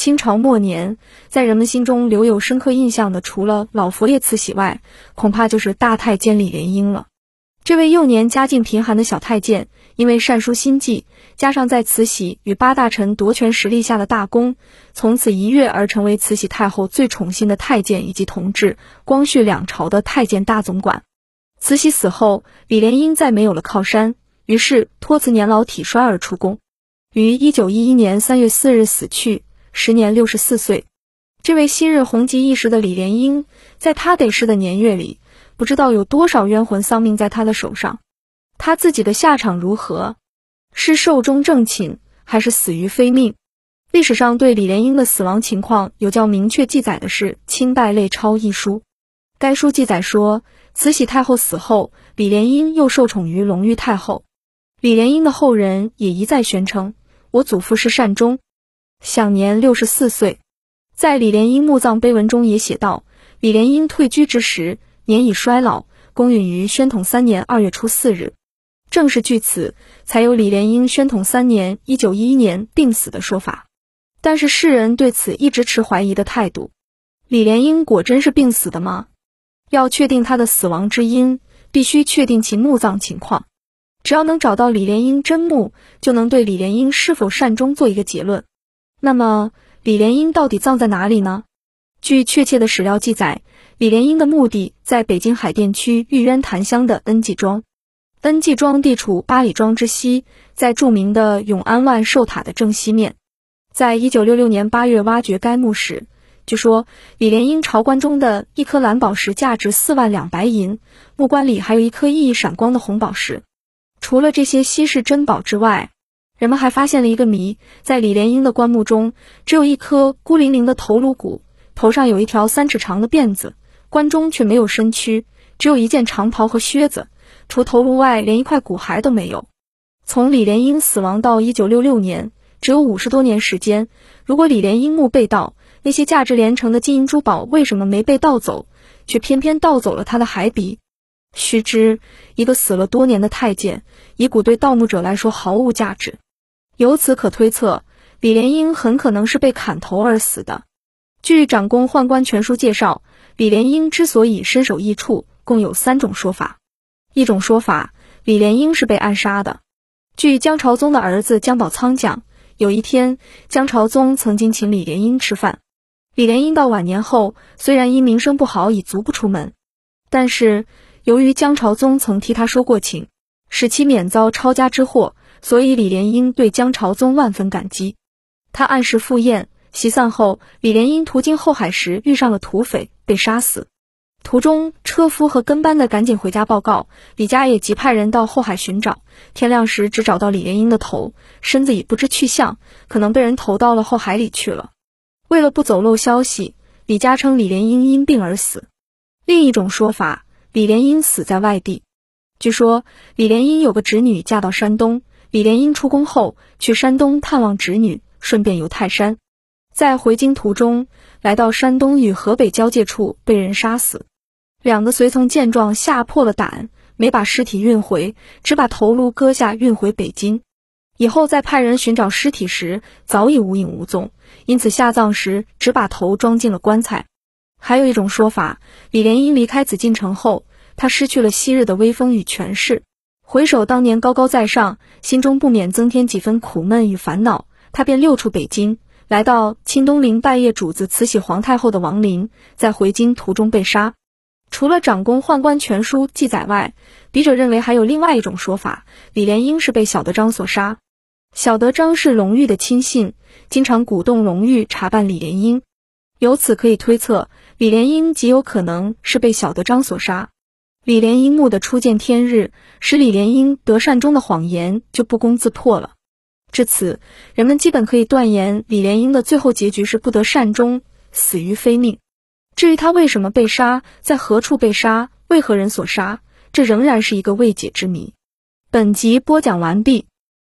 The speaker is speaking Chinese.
清朝末年，在人们心中留有深刻印象的，除了老佛爷慈禧外，恐怕就是大太监李莲英了。这位幼年家境贫寒的小太监，因为善书心计，加上在慈禧与八大臣夺权实力下的大功，从此一跃而成为慈禧太后最宠信的太监以及同治、光绪两朝的太监大总管。慈禧死后，李莲英再没有了靠山，于是托辞年老体衰而出宫，于一九一一年三月四日死去。时年六十四岁，这位昔日红极一时的李莲英，在他得势的年月里，不知道有多少冤魂丧命在他的手上。他自己的下场如何？是寿终正寝，还是死于非命？历史上对李莲英的死亡情况有较明确记载的是《清代类钞》一书。该书记载说，慈禧太后死后，李莲英又受宠于隆裕太后。李莲英的后人也一再宣称：“我祖父是善终。”享年六十四岁，在李莲英墓葬碑文中也写道：李莲英退居之时，年已衰老，公允于宣统三年二月初四日。正是据此，才有李莲英宣统三年（一九一一年）病死的说法。但是世人对此一直持怀疑的态度。李莲英果真是病死的吗？要确定他的死亡之因，必须确定其墓葬情况。只要能找到李莲英真墓，就能对李莲英是否善终做一个结论。那么李莲英到底葬在哪里呢？据确切的史料记载，李莲英的墓地在北京海淀区玉渊潭乡的恩济庄。恩济庄地处八里庄之西，在著名的永安万寿塔的正西面。在一九六六年八月挖掘该墓时，据说李莲英朝棺中的一颗蓝宝石价值四万两白银，木棺里还有一颗熠熠闪光的红宝石。除了这些稀世珍宝之外，人们还发现了一个谜，在李莲英的棺木中，只有一颗孤零零的头颅骨，头上有一条三尺长的辫子，棺中却没有身躯，只有一件长袍和靴子，除头颅外，连一块骨骸都没有。从李莲英死亡到一九六六年，只有五十多年时间。如果李莲英墓被盗，那些价值连城的金银珠宝为什么没被盗走，却偏偏盗走了他的骸笔？须知，一个死了多年的太监，遗骨对盗墓者来说毫无价值。由此可推测，李莲英很可能是被砍头而死的。据《长公宦官全书》介绍，李莲英之所以身首异处，共有三种说法。一种说法，李莲英是被暗杀的。据江朝宗的儿子江宝仓讲，有一天，江朝宗曾经请李莲英吃饭。李莲英到晚年后，虽然因名声不好已足不出门，但是由于江朝宗曾替他说过情，使其免遭抄家之祸。所以李莲英对江朝宗万分感激，他按时赴宴。席散后，李莲英途经后海时遇上了土匪，被杀死。途中，车夫和跟班的赶紧回家报告，李家也急派人到后海寻找。天亮时，只找到李莲英的头，身子已不知去向，可能被人投到了后海里去了。为了不走漏消息，李家称李莲英因病而死。另一种说法，李莲英死在外地。据说李莲英有个侄女嫁到山东。李莲英出宫后，去山东探望侄女，顺便游泰山。在回京途中，来到山东与河北交界处，被人杀死。两个随从见状，吓破了胆，没把尸体运回，只把头颅割下运回北京。以后再派人寻找尸体时，早已无影无踪，因此下葬时只把头装进了棺材。还有一种说法，李莲英离开紫禁城后，他失去了昔日的威风与权势。回首当年高高在上，心中不免增添几分苦闷与烦恼。他便溜出北京，来到清东陵拜谒主子慈禧皇太后的王陵，在回京途中被杀。除了《长公宦官全书》记载外，笔者认为还有另外一种说法：李莲英是被小德章所杀。小德章是隆裕的亲信，经常鼓动隆裕查办李莲英，由此可以推测，李莲英极有可能是被小德章所杀。李莲英墓的初见天日，使李莲英得善终的谎言就不攻自破了。至此，人们基本可以断言李莲英的最后结局是不得善终，死于非命。至于他为什么被杀，在何处被杀，为何人所杀，这仍然是一个未解之谜。本集播讲完毕。